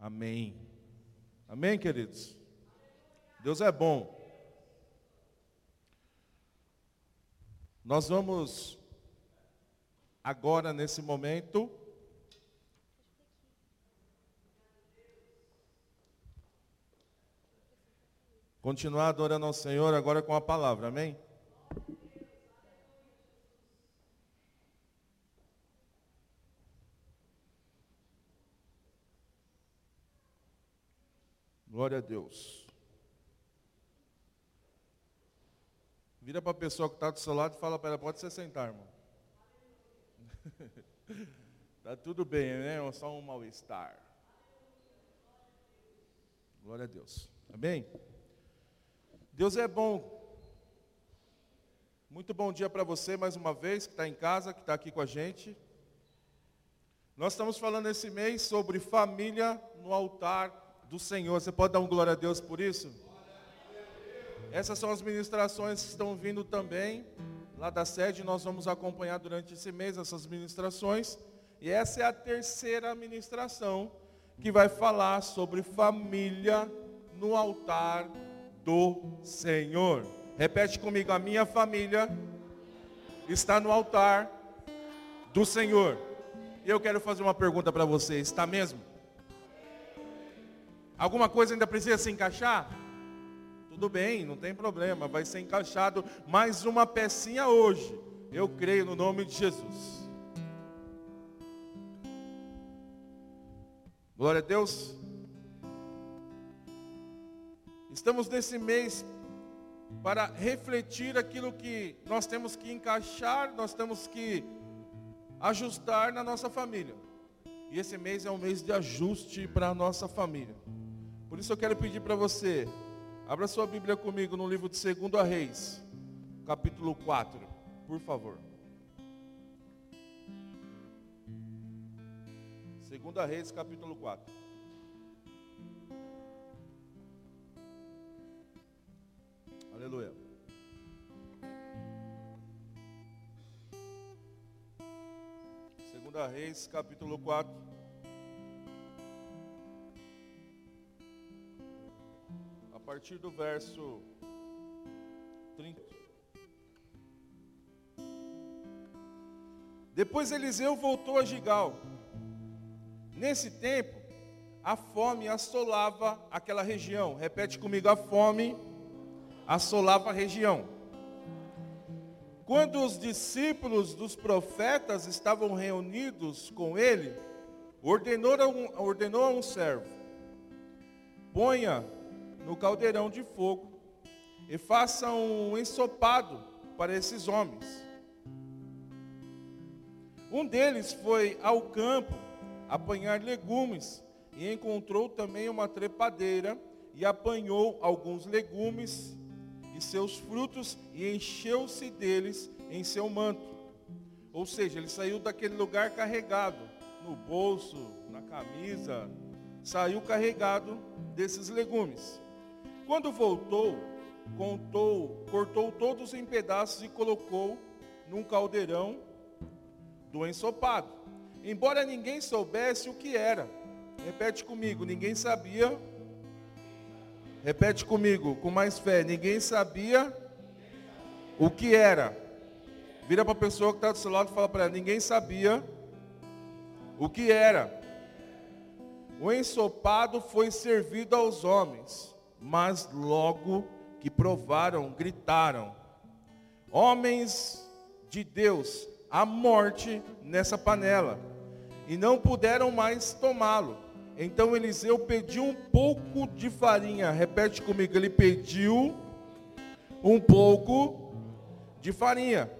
Amém. Amém, queridos? Deus é bom. Nós vamos agora, nesse momento, continuar adorando ao Senhor agora com a palavra, amém? Glória a Deus. Vira para a pessoa que está do seu lado e fala para ela, pode se sentar, irmão. Está tudo bem, né? É só um mal-estar. Glória a Deus. Amém? Deus é bom. Muito bom dia para você mais uma vez, que está em casa, que está aqui com a gente. Nós estamos falando esse mês sobre família no altar do Senhor. Você pode dar um glória a Deus por isso? Essas são as ministrações que estão vindo também lá da sede. Nós vamos acompanhar durante esse mês essas ministrações. E essa é a terceira ministração que vai falar sobre família no altar do Senhor. Repete comigo: a minha família está no altar do Senhor. E eu quero fazer uma pergunta para você: está mesmo? Alguma coisa ainda precisa se encaixar? Tudo bem, não tem problema, vai ser encaixado mais uma pecinha hoje. Eu creio no nome de Jesus. Glória a Deus. Estamos nesse mês para refletir aquilo que nós temos que encaixar, nós temos que ajustar na nossa família. E esse mês é um mês de ajuste para a nossa família. Por isso eu quero pedir para você, abra sua Bíblia comigo no livro de 2 Reis, capítulo 4, por favor. 2 Reis, capítulo 4. Aleluia. Segunda Reis, capítulo 4. Partir do verso 30. Depois Eliseu voltou a Gigal. Nesse tempo, a fome assolava aquela região. Repete comigo: a fome assolava a região. Quando os discípulos dos profetas estavam reunidos com ele, ordenou a um, ordenou a um servo: ponha no caldeirão de fogo e faça um ensopado para esses homens. Um deles foi ao campo apanhar legumes e encontrou também uma trepadeira e apanhou alguns legumes e seus frutos e encheu-se deles em seu manto. Ou seja, ele saiu daquele lugar carregado, no bolso, na camisa, saiu carregado desses legumes. Quando voltou, contou, cortou todos em pedaços e colocou num caldeirão do ensopado. Embora ninguém soubesse o que era. Repete comigo, ninguém sabia. Repete comigo, com mais fé, ninguém sabia o que era. Vira para a pessoa que está do seu lado e fala para ela, ninguém sabia o que era. O ensopado foi servido aos homens mas logo que provaram, gritaram: Homens de Deus, a morte nessa panela. E não puderam mais tomá-lo. Então Eliseu pediu um pouco de farinha. Repete comigo, ele pediu um pouco de farinha.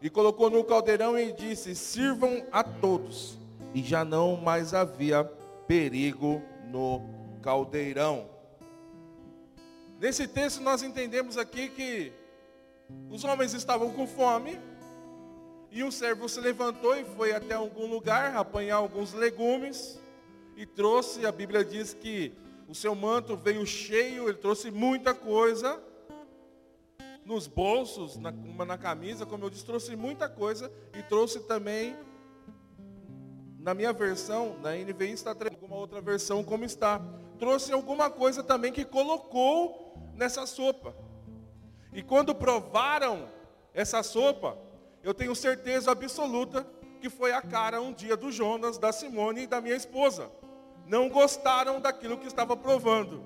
E colocou no caldeirão e disse: Sirvam a todos. E já não mais havia perigo no caldeirão. Nesse texto nós entendemos aqui que os homens estavam com fome e um servo se levantou e foi até algum lugar apanhar alguns legumes e trouxe, a Bíblia diz que o seu manto veio cheio, ele trouxe muita coisa nos bolsos, na, na camisa, como eu disse, trouxe muita coisa e trouxe também, na minha versão, na NVI está alguma outra versão como está. Trouxe alguma coisa também que colocou nessa sopa. E quando provaram essa sopa, eu tenho certeza absoluta que foi a cara um dia do Jonas, da Simone e da minha esposa. Não gostaram daquilo que estava provando.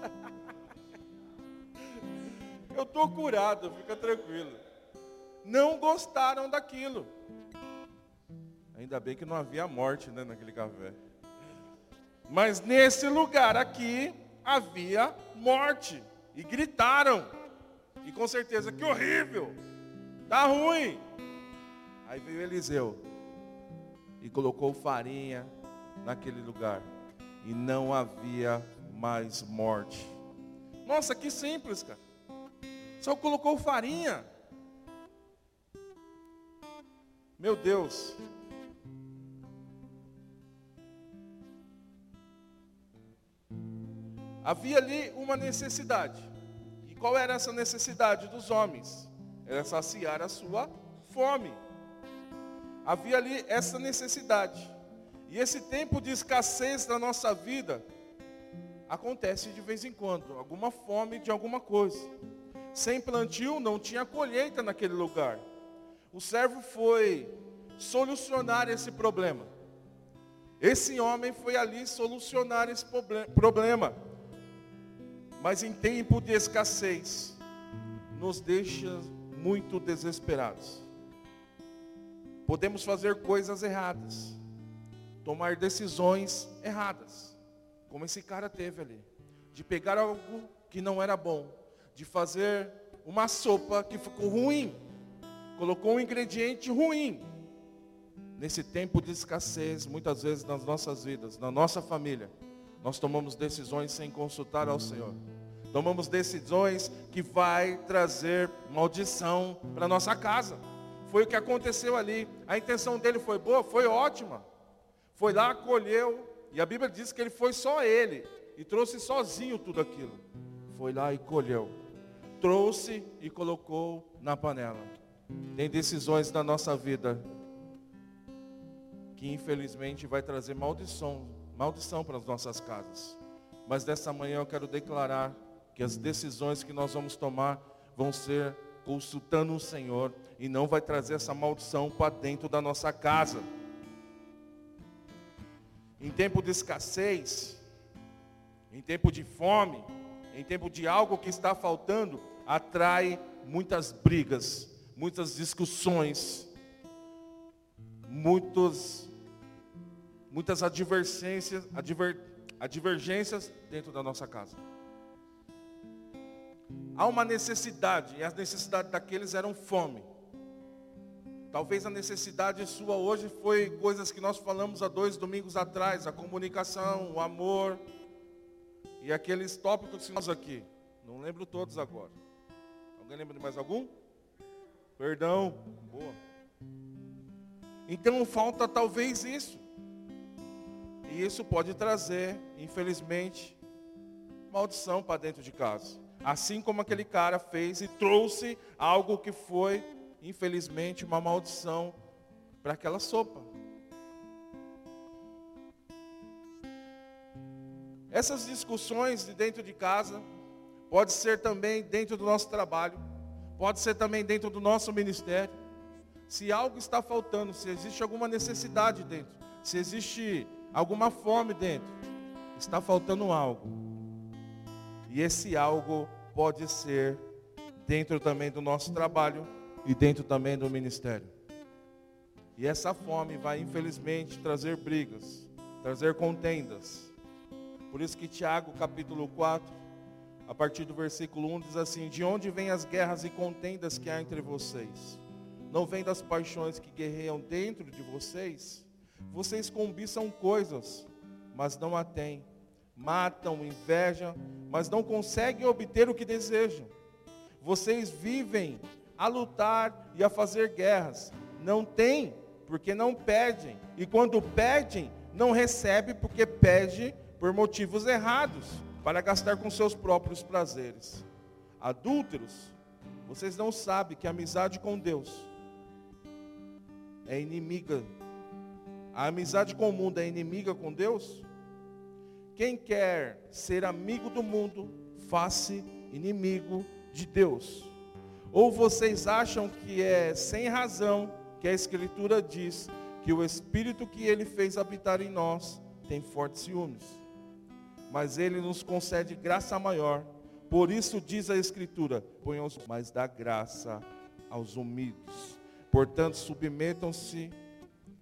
Eu estou curado, fica tranquilo. Não gostaram daquilo. Ainda bem que não havia morte né, naquele café. Mas nesse lugar aqui havia morte. E gritaram. E com certeza, que horrível. Tá ruim. Aí veio Eliseu e colocou farinha naquele lugar. E não havia mais morte. Nossa, que simples, cara. Só colocou farinha. Meu Deus. Havia ali uma necessidade. E qual era essa necessidade dos homens? Era saciar a sua fome. Havia ali essa necessidade. E esse tempo de escassez na nossa vida acontece de vez em quando, alguma fome de alguma coisa. Sem plantio não tinha colheita naquele lugar. O servo foi solucionar esse problema. Esse homem foi ali solucionar esse problema. Mas em tempo de escassez, nos deixa muito desesperados. Podemos fazer coisas erradas, tomar decisões erradas, como esse cara teve ali, de pegar algo que não era bom, de fazer uma sopa que ficou ruim, colocou um ingrediente ruim. Nesse tempo de escassez, muitas vezes nas nossas vidas, na nossa família, nós tomamos decisões sem consultar ao Senhor. Tomamos decisões que vai trazer maldição para nossa casa. Foi o que aconteceu ali. A intenção dele foi boa, foi ótima. Foi lá, colheu, e a Bíblia diz que ele foi só ele, e trouxe sozinho tudo aquilo. Foi lá e colheu. Trouxe e colocou na panela. Tem decisões na nossa vida que infelizmente vai trazer maldição, maldição para as nossas casas. Mas dessa manhã eu quero declarar que as decisões que nós vamos tomar vão ser consultando o Senhor e não vai trazer essa maldição para dentro da nossa casa. Em tempo de escassez, em tempo de fome, em tempo de algo que está faltando, atrai muitas brigas, muitas discussões, muitos, muitas advergências, adver, advergências dentro da nossa casa. Há uma necessidade, e a necessidade daqueles eram fome. Talvez a necessidade sua hoje foi coisas que nós falamos há dois domingos atrás, a comunicação, o amor e aqueles tópicos que nós aqui. Não lembro todos agora. Alguém lembra de mais algum? Perdão. Boa. Então falta talvez isso. E isso pode trazer, infelizmente, maldição para dentro de casa. Assim como aquele cara fez e trouxe algo que foi, infelizmente, uma maldição para aquela sopa. Essas discussões de dentro de casa, pode ser também dentro do nosso trabalho, pode ser também dentro do nosso ministério. Se algo está faltando, se existe alguma necessidade dentro, se existe alguma fome dentro, está faltando algo. E esse algo pode ser dentro também do nosso trabalho e dentro também do ministério. E essa fome vai infelizmente trazer brigas, trazer contendas. Por isso que Tiago capítulo 4, a partir do versículo 1 diz assim: De onde vêm as guerras e contendas que há entre vocês? Não vem das paixões que guerreiam dentro de vocês? Vocês cobiçam coisas, mas não a têm matam, invejam, mas não conseguem obter o que desejam. Vocês vivem a lutar e a fazer guerras. Não têm, porque não pedem. E quando pedem, não recebem, porque pedem por motivos errados, para gastar com seus próprios prazeres. Adúlteros, vocês não sabem que a amizade com Deus é inimiga A amizade com o mundo é inimiga com Deus? Quem quer ser amigo do mundo, faça inimigo de Deus. Ou vocês acham que é sem razão que a Escritura diz que o Espírito que Ele fez habitar em nós tem fortes ciúmes? Mas Ele nos concede graça maior. Por isso diz a Escritura: ponham mais dá graça aos humildes. Portanto, submetam-se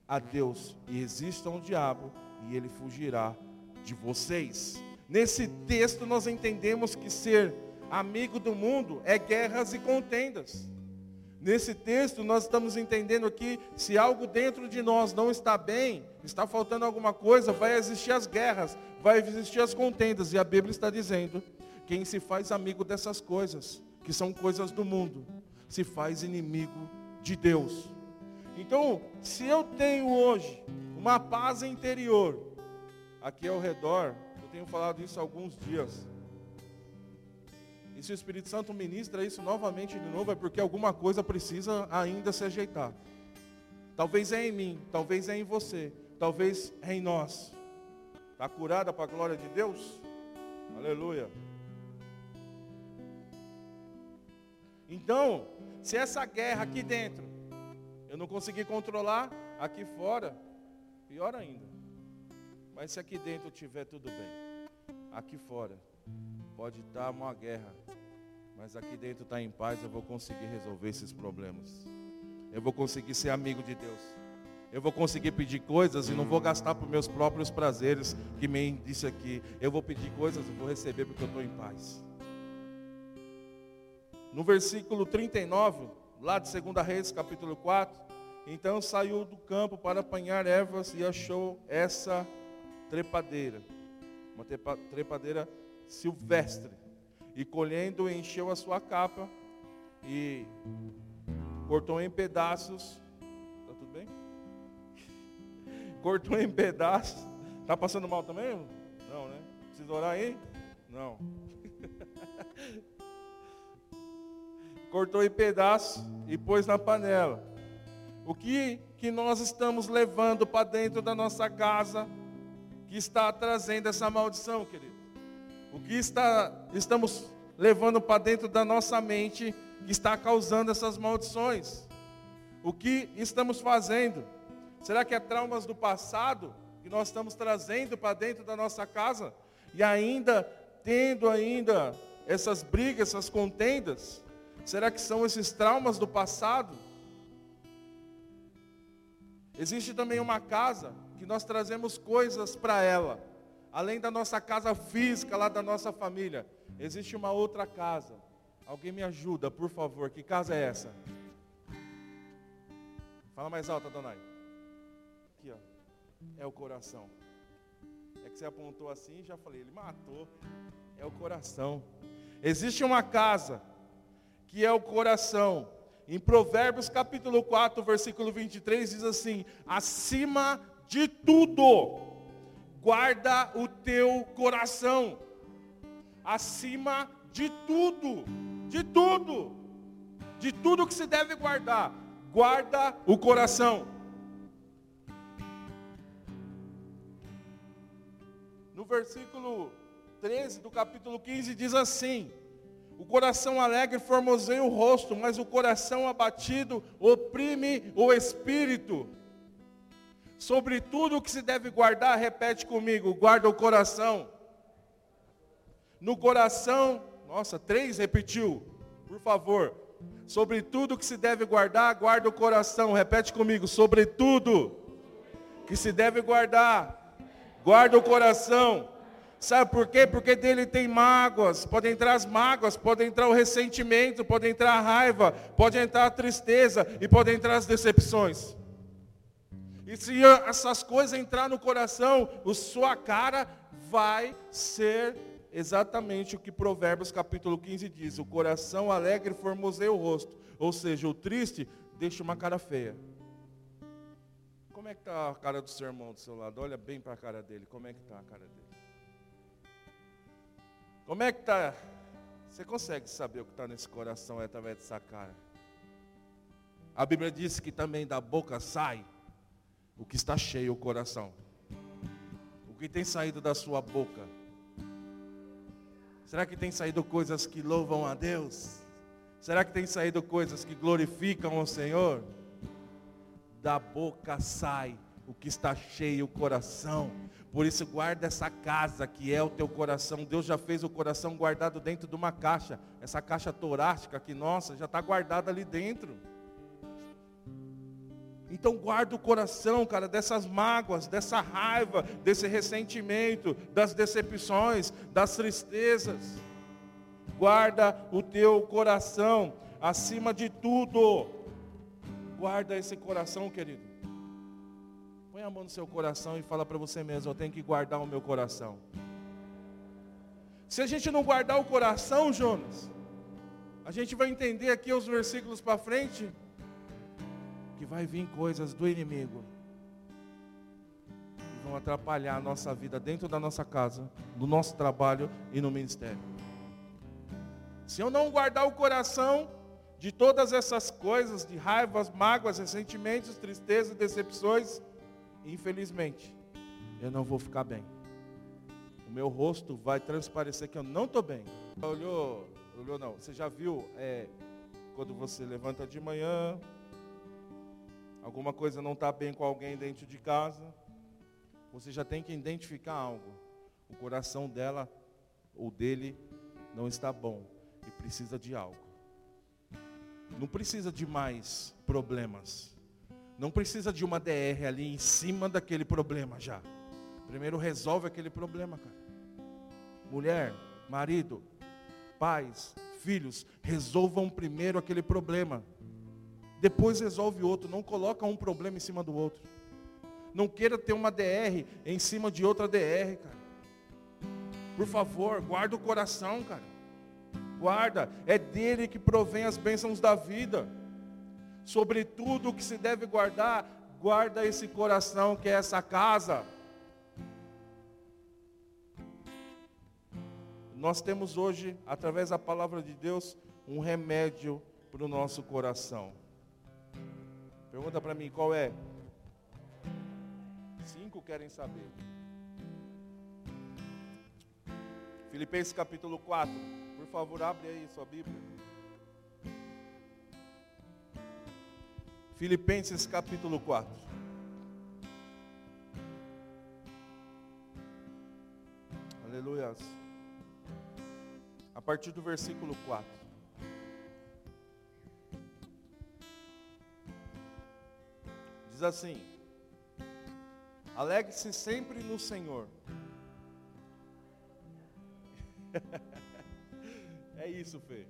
a Deus e resistam ao diabo, e ele fugirá de vocês. Nesse texto nós entendemos que ser amigo do mundo é guerras e contendas. Nesse texto nós estamos entendendo aqui, se algo dentro de nós não está bem, está faltando alguma coisa, vai existir as guerras, vai existir as contendas. E a Bíblia está dizendo, quem se faz amigo dessas coisas, que são coisas do mundo, se faz inimigo de Deus. Então, se eu tenho hoje uma paz interior, aqui ao redor, eu tenho falado isso há alguns dias. E se o Espírito Santo ministra isso novamente de novo, é porque alguma coisa precisa ainda se ajeitar. Talvez é em mim, talvez é em você, talvez é em nós. Está curada para a glória de Deus? Aleluia. Então, se essa guerra aqui dentro eu não consegui controlar, aqui fora, pior ainda. Mas se aqui dentro tiver tudo bem, aqui fora pode estar uma guerra, mas aqui dentro está em paz, eu vou conseguir resolver esses problemas. Eu vou conseguir ser amigo de Deus. Eu vou conseguir pedir coisas e não vou gastar por meus próprios prazeres, que me disse aqui. Eu vou pedir coisas e vou receber porque eu estou em paz. No versículo 39, lá de 2 Reis, capítulo 4, então saiu do campo para apanhar ervas e achou essa trepadeira, uma trepadeira silvestre. E colhendo, encheu a sua capa e cortou em pedaços. Tá tudo bem? Cortou em pedaços. Tá passando mal também? Não, né? Precisa orar aí? Não. Cortou em pedaços e pôs na panela. O que, que nós estamos levando para dentro da nossa casa que está trazendo essa maldição, querido? O que está, estamos levando para dentro da nossa mente que está causando essas maldições? O que estamos fazendo? Será que é traumas do passado que nós estamos trazendo para dentro da nossa casa e ainda tendo ainda essas brigas, essas contendas? Será que são esses traumas do passado? Existe também uma casa que nós trazemos coisas para ela. Além da nossa casa física, lá da nossa família. Existe uma outra casa. Alguém me ajuda, por favor. Que casa é essa? Fala mais alto, Adonai. Aqui, ó. É o coração. É que você apontou assim já falei, ele matou. É o coração. Existe uma casa que é o coração. Em Provérbios capítulo 4, versículo 23 diz assim: "Acima de tudo, guarda o teu coração". Acima de tudo, de tudo, de tudo que se deve guardar, guarda o coração. No versículo 13 do capítulo 15 diz assim: o coração alegre formoseia o rosto, mas o coração abatido oprime o espírito. Sobre tudo o que se deve guardar, repete comigo: guarda o coração. No coração, nossa, três repetiu, por favor. Sobre tudo que se deve guardar, guarda o coração. Repete comigo: sobre tudo que se deve guardar, guarda o coração. Sabe por quê? Porque dele tem mágoas, pode entrar as mágoas, pode entrar o ressentimento, pode entrar a raiva, pode entrar a tristeza e pode entrar as decepções. E se essas coisas entrar no coração, a sua cara vai ser exatamente o que Provérbios capítulo 15 diz: o coração alegre formoseia o rosto, ou seja, o triste deixa uma cara feia. Como é que está a cara do seu irmão do seu lado? Olha bem para a cara dele, como é que está a cara dele? Como é que está? Você consegue saber o que está nesse coração através dessa cara? A Bíblia diz que também da boca sai o que está cheio o coração. O que tem saído da sua boca? Será que tem saído coisas que louvam a Deus? Será que tem saído coisas que glorificam o Senhor? Da boca sai o que está cheio o coração. Por isso guarda essa casa que é o teu coração. Deus já fez o coração guardado dentro de uma caixa. Essa caixa torácica que nossa já está guardada ali dentro. Então guarda o coração, cara, dessas mágoas, dessa raiva, desse ressentimento, das decepções, das tristezas. Guarda o teu coração acima de tudo. Guarda esse coração, querido. A mão no seu coração e fala para você mesmo, eu tenho que guardar o meu coração. Se a gente não guardar o coração, Jonas, a gente vai entender aqui os versículos para frente, que vai vir coisas do inimigo que vão atrapalhar a nossa vida dentro da nossa casa, do nosso trabalho e no ministério. Se eu não guardar o coração de todas essas coisas, de raivas, mágoas, ressentimentos, tristezas, decepções, infelizmente, eu não vou ficar bem. O meu rosto vai transparecer que eu não estou bem. Olhou, olhou não. Você já viu é, quando você levanta de manhã, alguma coisa não está bem com alguém dentro de casa, você já tem que identificar algo. O coração dela ou dele não está bom e precisa de algo. Não precisa de mais problemas. Não precisa de uma DR ali em cima daquele problema já. Primeiro resolve aquele problema, cara. Mulher, marido, pais, filhos, resolvam primeiro aquele problema depois resolve outro. Não coloca um problema em cima do outro. Não queira ter uma DR em cima de outra DR, cara. Por favor, guarda o coração, cara. Guarda, é dele que provém as bênçãos da vida. Sobre tudo o que se deve guardar, guarda esse coração que é essa casa. Nós temos hoje, através da palavra de Deus, um remédio para o nosso coração. Pergunta para mim qual é? Cinco querem saber. Filipenses capítulo 4. Por favor, abre aí sua Bíblia. Filipenses capítulo 4. Aleluia. A partir do versículo 4. Diz assim: Alegre-se sempre no Senhor. é isso, Fê.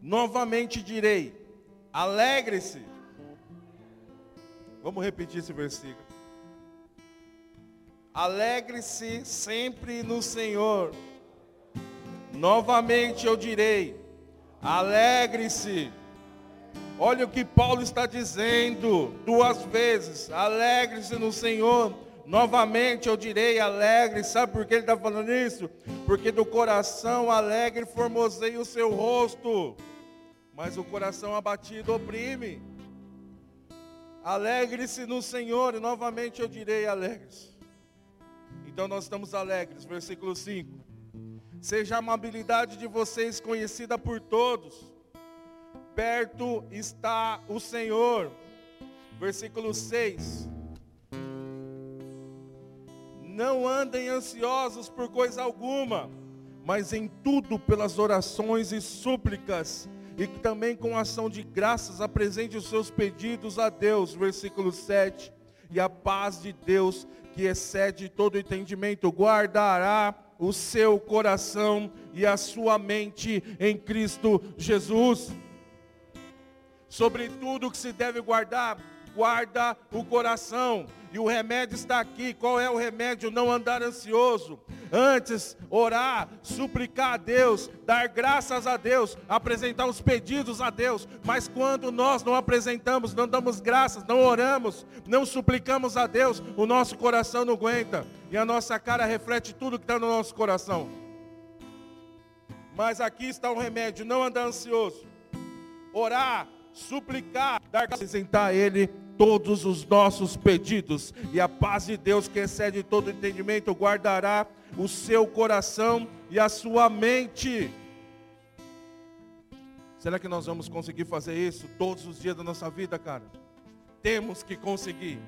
Novamente direi: alegre-se. Vamos repetir esse versículo. Alegre-se sempre no Senhor. Novamente eu direi: alegre-se. Olha o que Paulo está dizendo duas vezes: alegre-se no Senhor. Novamente eu direi alegre, sabe por que ele está falando isso? Porque do coração alegre formoseia o seu rosto, mas o coração abatido oprime. Alegre-se no Senhor, e novamente eu direi alegre-se. Então nós estamos alegres, versículo 5. Seja a amabilidade de vocês conhecida por todos perto está o Senhor. Versículo 6. Não andem ansiosos por coisa alguma, mas em tudo pelas orações e súplicas, e também com ação de graças apresente os seus pedidos a Deus. Versículo 7. E a paz de Deus, que excede todo entendimento, guardará o seu coração e a sua mente em Cristo Jesus sobre tudo que se deve guardar, guarda o coração. E o remédio está aqui. Qual é o remédio? Não andar ansioso. Antes, orar, suplicar a Deus, dar graças a Deus, apresentar os pedidos a Deus. Mas quando nós não apresentamos, não damos graças, não oramos, não suplicamos a Deus, o nosso coração não aguenta. E a nossa cara reflete tudo que está no nosso coração. Mas aqui está o remédio: não andar ansioso. Orar, suplicar, dar apresentar a Ele todos os nossos pedidos. E a paz de Deus, que excede todo entendimento, guardará o seu coração e a sua mente. Será que nós vamos conseguir fazer isso todos os dias da nossa vida, cara? Temos que conseguir.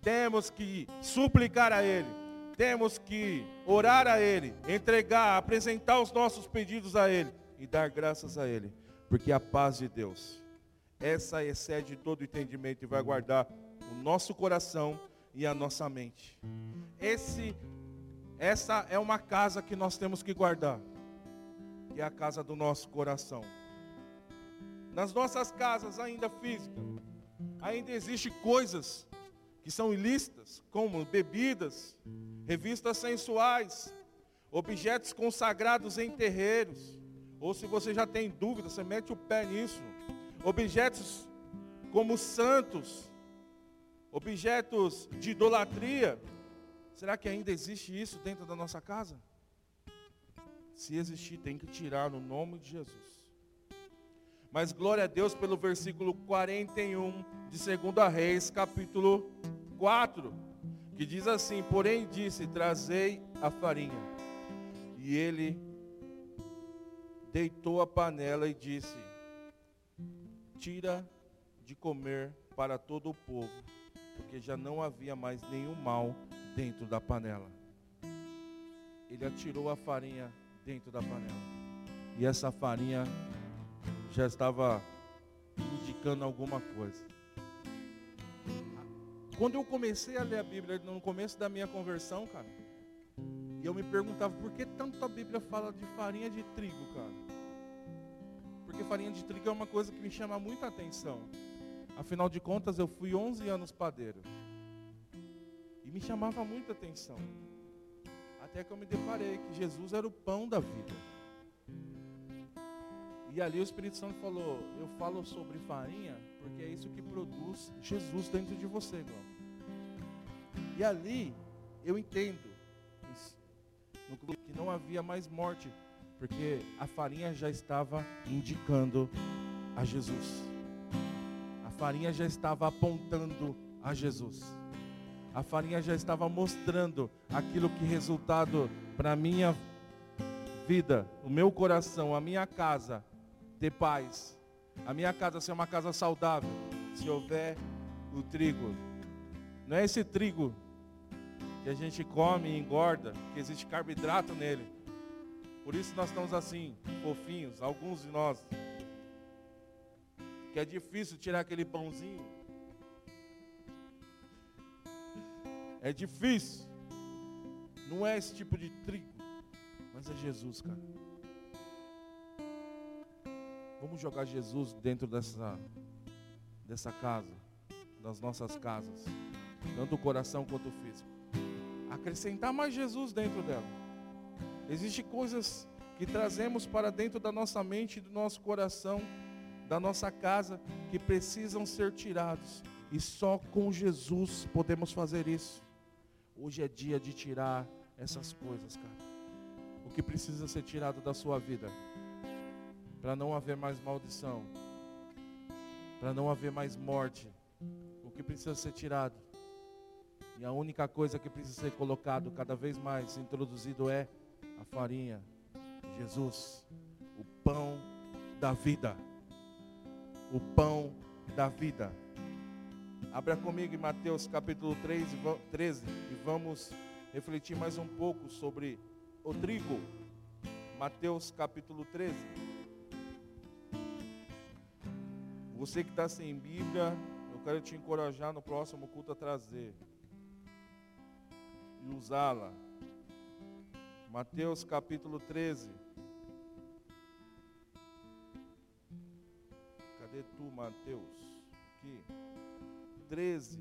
Temos que suplicar a Ele. Temos que orar a Ele, entregar, apresentar os nossos pedidos a Ele e dar graças a Ele. Porque a paz de Deus, essa excede todo entendimento e vai guardar o nosso coração e a nossa mente. Esse, essa é uma casa que nós temos que guardar, que é a casa do nosso coração. Nas nossas casas ainda físicas, ainda existem coisas que são ilícitas, como bebidas, revistas sensuais, objetos consagrados em terreiros. Ou se você já tem dúvida, você mete o pé nisso. Objetos como santos, objetos de idolatria. Será que ainda existe isso dentro da nossa casa? Se existir, tem que tirar no nome de Jesus. Mas glória a Deus pelo versículo 41 de 2 Reis, capítulo 4, que diz assim: Porém disse: Trazei a farinha. E ele deitou a panela e disse: Tira de comer para todo o povo, porque já não havia mais nenhum mal dentro da panela. Ele atirou a farinha dentro da panela. E essa farinha já estava indicando alguma coisa. Quando eu comecei a ler a Bíblia no começo da minha conversão, cara, e eu me perguntava por que tanto a Bíblia fala de farinha de trigo, cara? Porque farinha de trigo é uma coisa que me chama muita atenção. Afinal de contas, eu fui 11 anos padeiro. E me chamava muita atenção. Até que eu me deparei que Jesus era o pão da vida. E ali o Espírito Santo falou: Eu falo sobre farinha porque é isso que produz Jesus dentro de você, irmão. E ali eu entendo que não havia mais morte, porque a farinha já estava indicando a Jesus. A farinha já estava apontando a Jesus. A farinha já estava mostrando aquilo que resultado para minha vida, o meu coração, a minha casa ter paz. A minha casa ser uma casa saudável, se houver o trigo. Não é esse trigo que a gente come e engorda, que existe carboidrato nele. Por isso nós estamos assim, fofinhos, alguns de nós. Que é difícil tirar aquele pãozinho. É difícil. Não é esse tipo de trigo, mas é Jesus, cara. Vamos jogar Jesus dentro dessa, dessa casa, das nossas casas, tanto o coração quanto o físico. Acrescentar mais Jesus dentro dela. Existem coisas que trazemos para dentro da nossa mente, do nosso coração, da nossa casa, que precisam ser tirados. E só com Jesus podemos fazer isso. Hoje é dia de tirar essas coisas, cara. O que precisa ser tirado da sua vida? para não haver mais maldição, para não haver mais morte. O que precisa ser tirado? E a única coisa que precisa ser colocado cada vez mais introduzido é a farinha, Jesus, o pão da vida. O pão da vida. Abra comigo em Mateus capítulo 3, 13 e vamos refletir mais um pouco sobre o trigo. Mateus capítulo 13. Você que está sem Bíblia, eu quero te encorajar no próximo culto a trazer e usá-la. Mateus capítulo 13. Cadê tu, Mateus? Aqui. 13.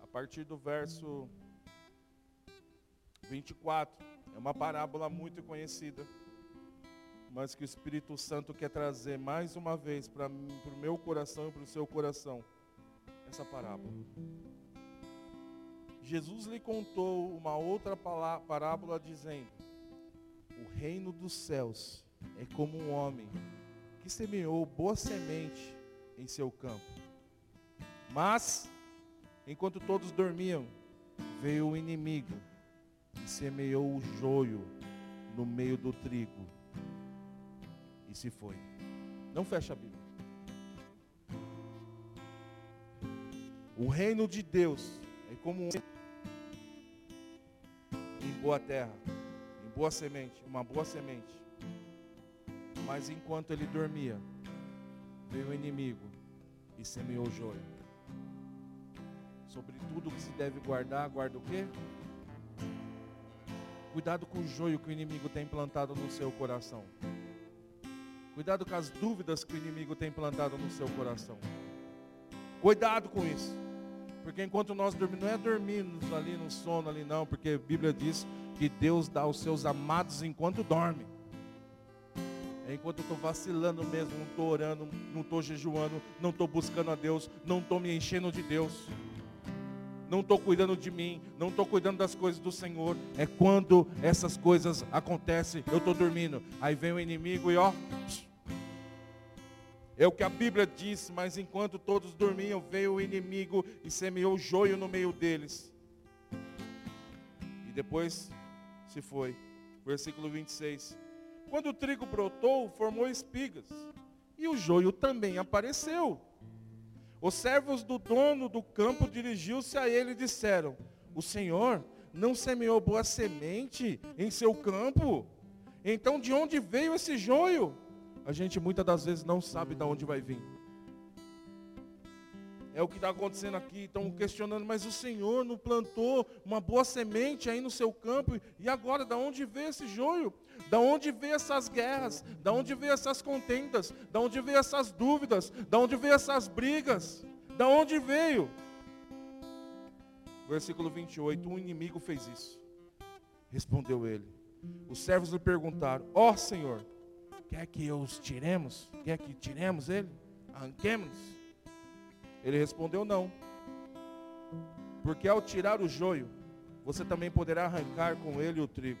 A partir do verso 24. É uma parábola muito conhecida mas que o Espírito Santo quer trazer mais uma vez para o meu coração e para o seu coração essa parábola. Jesus lhe contou uma outra parábola dizendo: O reino dos céus é como um homem que semeou boa semente em seu campo. Mas, enquanto todos dormiam, veio o inimigo e semeou o joio no meio do trigo e se foi. Não fecha a Bíblia. O reino de Deus é como um boa terra, em boa semente, uma boa semente. Mas enquanto ele dormia, veio o inimigo e semeou o joio. Sobre tudo que se deve guardar, guarda o quê? Cuidado com o joio que o inimigo tem plantado no seu coração. Cuidado com as dúvidas que o inimigo tem plantado no seu coração. Cuidado com isso. Porque enquanto nós dormimos, não é dormirmos ali no sono ali não, porque a Bíblia diz que Deus dá aos seus amados enquanto dorme. É enquanto eu estou vacilando mesmo, não estou orando, não estou jejuando, não estou buscando a Deus, não estou me enchendo de Deus não estou cuidando de mim, não estou cuidando das coisas do Senhor. É quando essas coisas acontecem, eu estou dormindo. Aí vem o inimigo e ó. É o que a Bíblia diz, mas enquanto todos dormiam, veio o inimigo e semeou joio no meio deles. E depois se foi. Versículo 26. Quando o trigo brotou, formou espigas. E o joio também apareceu. Os servos do dono do campo dirigiu-se a ele e disseram: O Senhor não semeou boa semente em seu campo? Então de onde veio esse joio? A gente muitas das vezes não sabe de onde vai vir. É o que está acontecendo aqui. Estão questionando, mas o Senhor não plantou uma boa semente aí no seu campo. E agora, de onde veio esse joio? Da onde veio essas guerras? Da onde veio essas contendas? Da onde veio essas dúvidas? Da onde veio essas brigas? Da onde veio? Versículo 28, um inimigo fez isso. Respondeu ele. Os servos lhe perguntaram: Ó oh, Senhor, quer que os tiremos? Quer que tiremos ele? Arranquemos? Ele respondeu: Não. Porque ao tirar o joio, você também poderá arrancar com ele o trigo.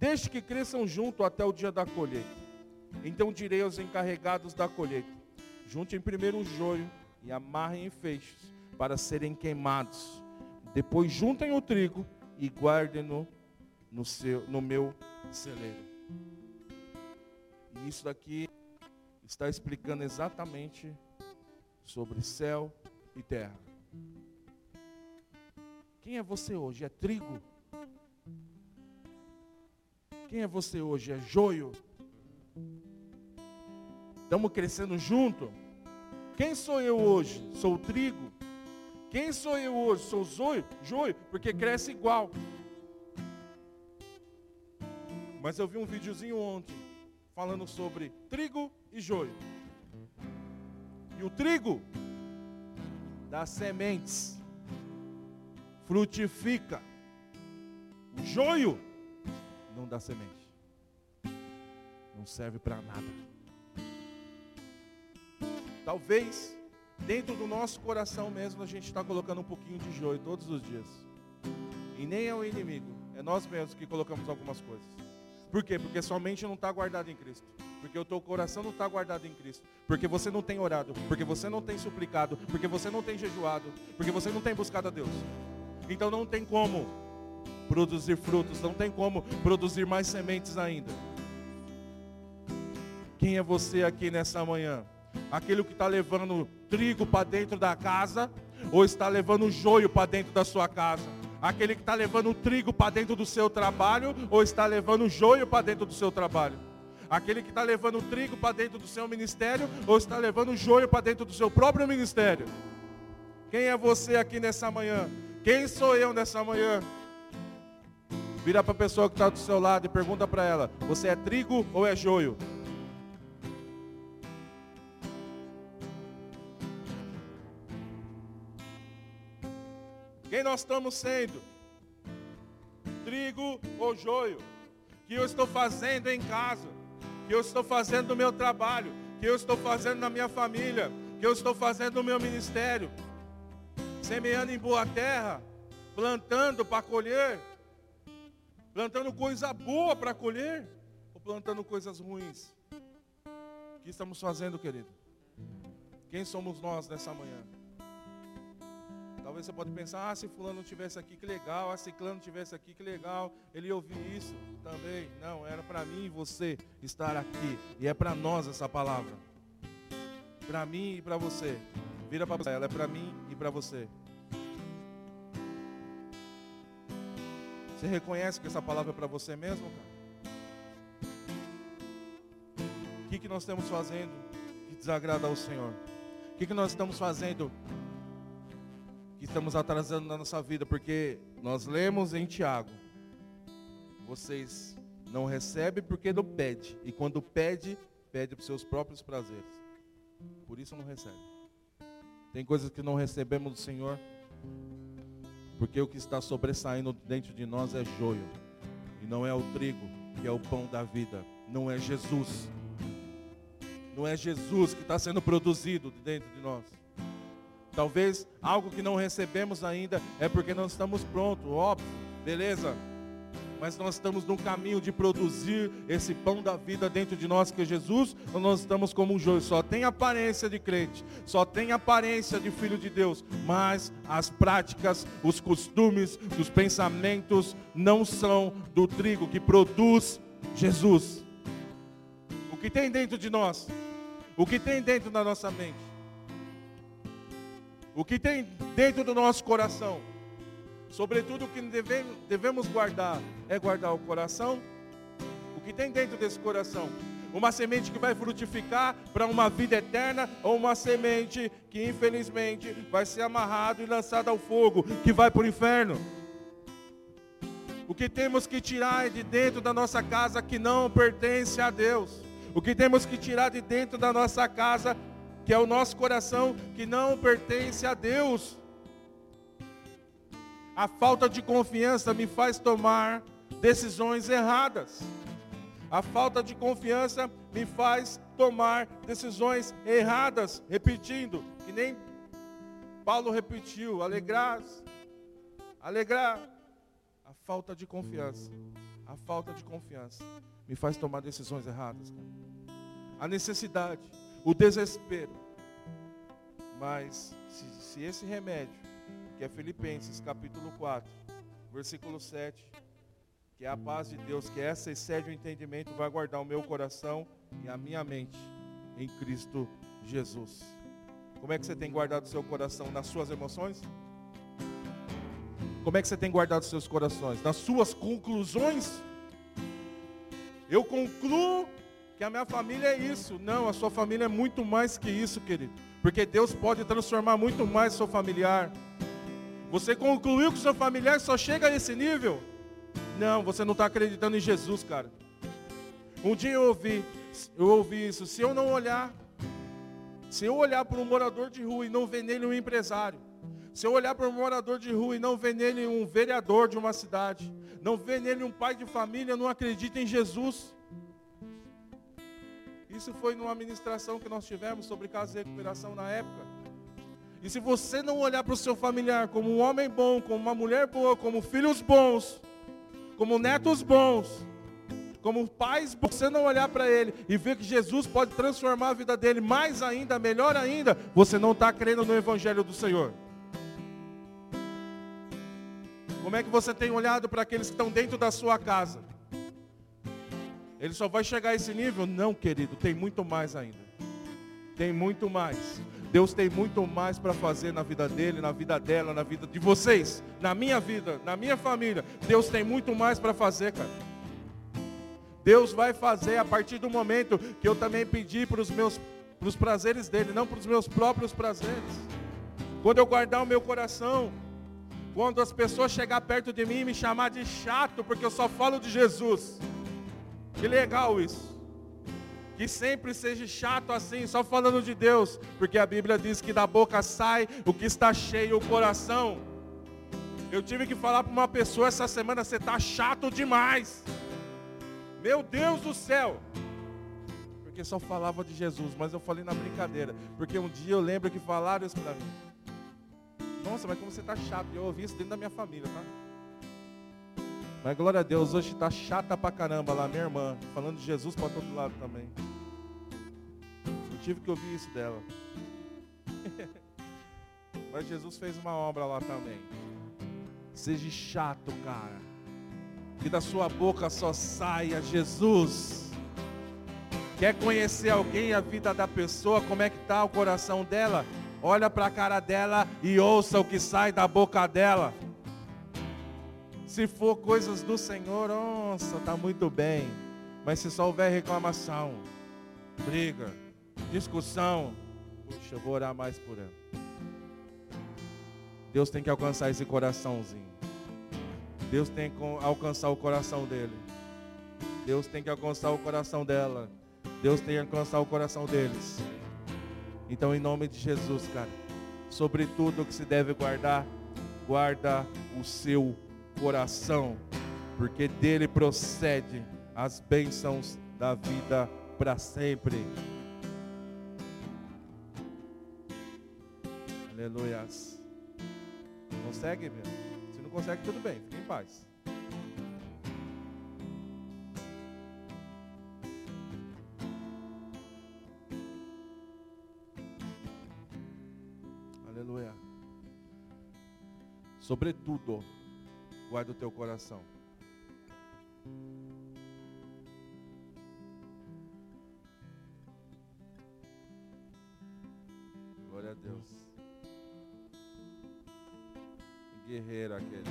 Deixe que cresçam junto até o dia da colheita. Então direi aos encarregados da colheita: juntem primeiro o joio e amarrem em feixes para serem queimados. Depois juntem o trigo e guardem-no no, no meu celeiro. Isso daqui está explicando exatamente sobre céu e terra. Quem é você hoje? É trigo? Quem é você hoje? É joio? Estamos crescendo junto? Quem sou eu hoje? Sou o trigo? Quem sou eu hoje? Sou o joio? Joio, porque cresce igual. Mas eu vi um videozinho ontem falando sobre trigo e joio. E o trigo dá sementes, frutifica. O joio não dá semente. Não serve para nada. Talvez, dentro do nosso coração mesmo, a gente está colocando um pouquinho de joio todos os dias. E nem é o inimigo, é nós mesmos que colocamos algumas coisas. Por quê? Porque sua mente não está guardada em Cristo. Porque o teu coração não está guardado em Cristo. Porque você não tem orado. Porque você não tem suplicado. Porque você não tem jejuado. Porque você não tem buscado a Deus. Então não tem como produzir frutos, não tem como produzir mais sementes ainda. Quem é você aqui nessa manhã? Aquele que está levando trigo para dentro da casa ou está levando joio para dentro da sua casa? Aquele que está levando trigo para dentro do seu trabalho ou está levando joio para dentro do seu trabalho? Aquele que está levando trigo para dentro do seu ministério ou está levando joio para dentro do seu próprio ministério? Quem é você aqui nessa manhã? Quem sou eu nessa manhã? Vira para a pessoa que está do seu lado e pergunta para ela: Você é trigo ou é joio? Quem nós estamos sendo? Trigo ou joio? Que eu estou fazendo em casa? Que eu estou fazendo no meu trabalho? Que eu estou fazendo na minha família? Que eu estou fazendo no meu ministério? Semeando em boa terra? Plantando para colher? Plantando coisa boa para colher ou plantando coisas ruins? que estamos fazendo, querido? Quem somos nós nessa manhã? Talvez você pode pensar, ah, se fulano tivesse aqui, que legal, ah, se clano tivesse aqui, que legal, ele ouvir isso também. Não, era para mim e você estar aqui. E é para nós essa palavra. Para mim e para você. Vira para ela, é para mim e para você. Você reconhece que essa palavra é para você mesmo, cara? O que, que nós estamos fazendo que desagrada ao Senhor? O que, que nós estamos fazendo estamos atrasando na nossa vida, porque nós lemos em Tiago: vocês não recebem porque não pede, e quando pede, pede para os seus próprios prazeres. Por isso não recebe. Tem coisas que não recebemos do Senhor, porque o que está sobressaindo dentro de nós é joio, e não é o trigo, que é o pão da vida, não é Jesus. Não é Jesus que está sendo produzido dentro de nós. Talvez algo que não recebemos ainda é porque não estamos prontos, óbvio, beleza. Mas nós estamos no caminho de produzir esse pão da vida dentro de nós, que é Jesus, ou nós estamos como um joio, só tem aparência de crente, só tem aparência de filho de Deus, mas as práticas, os costumes, os pensamentos não são do trigo que produz Jesus. O que tem dentro de nós? O que tem dentro da nossa mente? O que tem dentro do nosso coração. Sobretudo o que devemos guardar é guardar o coração. O que tem dentro desse coração? Uma semente que vai frutificar para uma vida eterna ou uma semente que infelizmente vai ser amarrado e lançada ao fogo, que vai para o inferno. O que temos que tirar de dentro da nossa casa que não pertence a Deus. O que temos que tirar de dentro da nossa casa que é o nosso coração que não pertence a Deus. A falta de confiança me faz tomar decisões erradas. A falta de confiança me faz tomar decisões erradas, repetindo, que nem Paulo repetiu, alegrar, alegrar. A falta de confiança, a falta de confiança me faz tomar decisões erradas. A necessidade o desespero. Mas se, se esse remédio, que é Filipenses capítulo 4, versículo 7, que é a paz de Deus, que essa excede o entendimento, vai guardar o meu coração e a minha mente em Cristo Jesus. Como é que você tem guardado seu coração nas suas emoções? Como é que você tem guardado seus corações? Nas suas conclusões? Eu concluo que a minha família é isso. Não, a sua família é muito mais que isso, querido. Porque Deus pode transformar muito mais seu familiar. Você concluiu que seu familiar só chega a esse nível? Não, você não está acreditando em Jesus, cara. Um dia eu ouvi, eu ouvi isso. Se eu não olhar, se eu olhar para um morador de rua e não ver nele um empresário, se eu olhar para um morador de rua e não ver nele um vereador de uma cidade, não ver nele um pai de família, não acredito em Jesus. Isso foi numa ministração que nós tivemos sobre casa e recuperação na época. E se você não olhar para o seu familiar como um homem bom, como uma mulher boa, como filhos bons, como netos bons, como pais, você não olhar para ele e ver que Jesus pode transformar a vida dele mais ainda, melhor ainda, você não está crendo no Evangelho do Senhor. Como é que você tem olhado para aqueles que estão dentro da sua casa? Ele só vai chegar a esse nível? Não, querido, tem muito mais ainda. Tem muito mais. Deus tem muito mais para fazer na vida dele, na vida dela, na vida de vocês, na minha vida, na minha família. Deus tem muito mais para fazer, cara. Deus vai fazer a partir do momento que eu também pedi para os meus prazeres dele, não para os meus próprios prazeres. Quando eu guardar o meu coração, quando as pessoas chegar perto de mim e me chamar de chato, porque eu só falo de Jesus. Que legal isso. Que sempre seja chato assim, só falando de Deus, porque a Bíblia diz que da boca sai o que está cheio o coração. Eu tive que falar para uma pessoa essa semana, você está chato demais. Meu Deus do céu. Porque só falava de Jesus, mas eu falei na brincadeira. Porque um dia eu lembro que falaram isso para mim. Nossa, mas como você está chato. Eu ouvi isso dentro da minha família, tá? Mas glória a Deus, hoje está chata pra caramba lá, minha irmã, falando de Jesus para todo lado também. Eu tive que ouvir isso dela. Mas Jesus fez uma obra lá também. Seja chato, cara. Que da sua boca só saia Jesus. Quer conhecer alguém, a vida da pessoa, como é que está o coração dela? Olha para a cara dela e ouça o que sai da boca dela. Se for coisas do Senhor, nossa, está muito bem. Mas se só houver reclamação, briga, discussão, puxa, eu vou orar mais por ela. Deus tem que alcançar esse coraçãozinho. Deus tem que alcançar o coração dele. Deus tem que alcançar o coração dela. Deus tem que alcançar o coração deles. Então, em nome de Jesus, cara, sobre tudo que se deve guardar, guarda o seu coração, porque dele procede as bênçãos da vida para sempre. Aleluias. Consegue, meu? Se não consegue, tudo bem, fique em paz. Aleluia. Sobretudo, guarda o teu coração. Glória a Deus. Guerreiro aquele.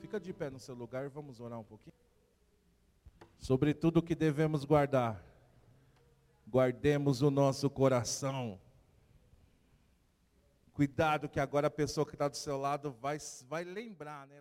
Fica de pé no seu lugar e vamos orar um pouquinho. Sobre tudo que devemos guardar, guardemos o nosso coração. Cuidado que agora a pessoa que está do seu lado vai, vai lembrar, né?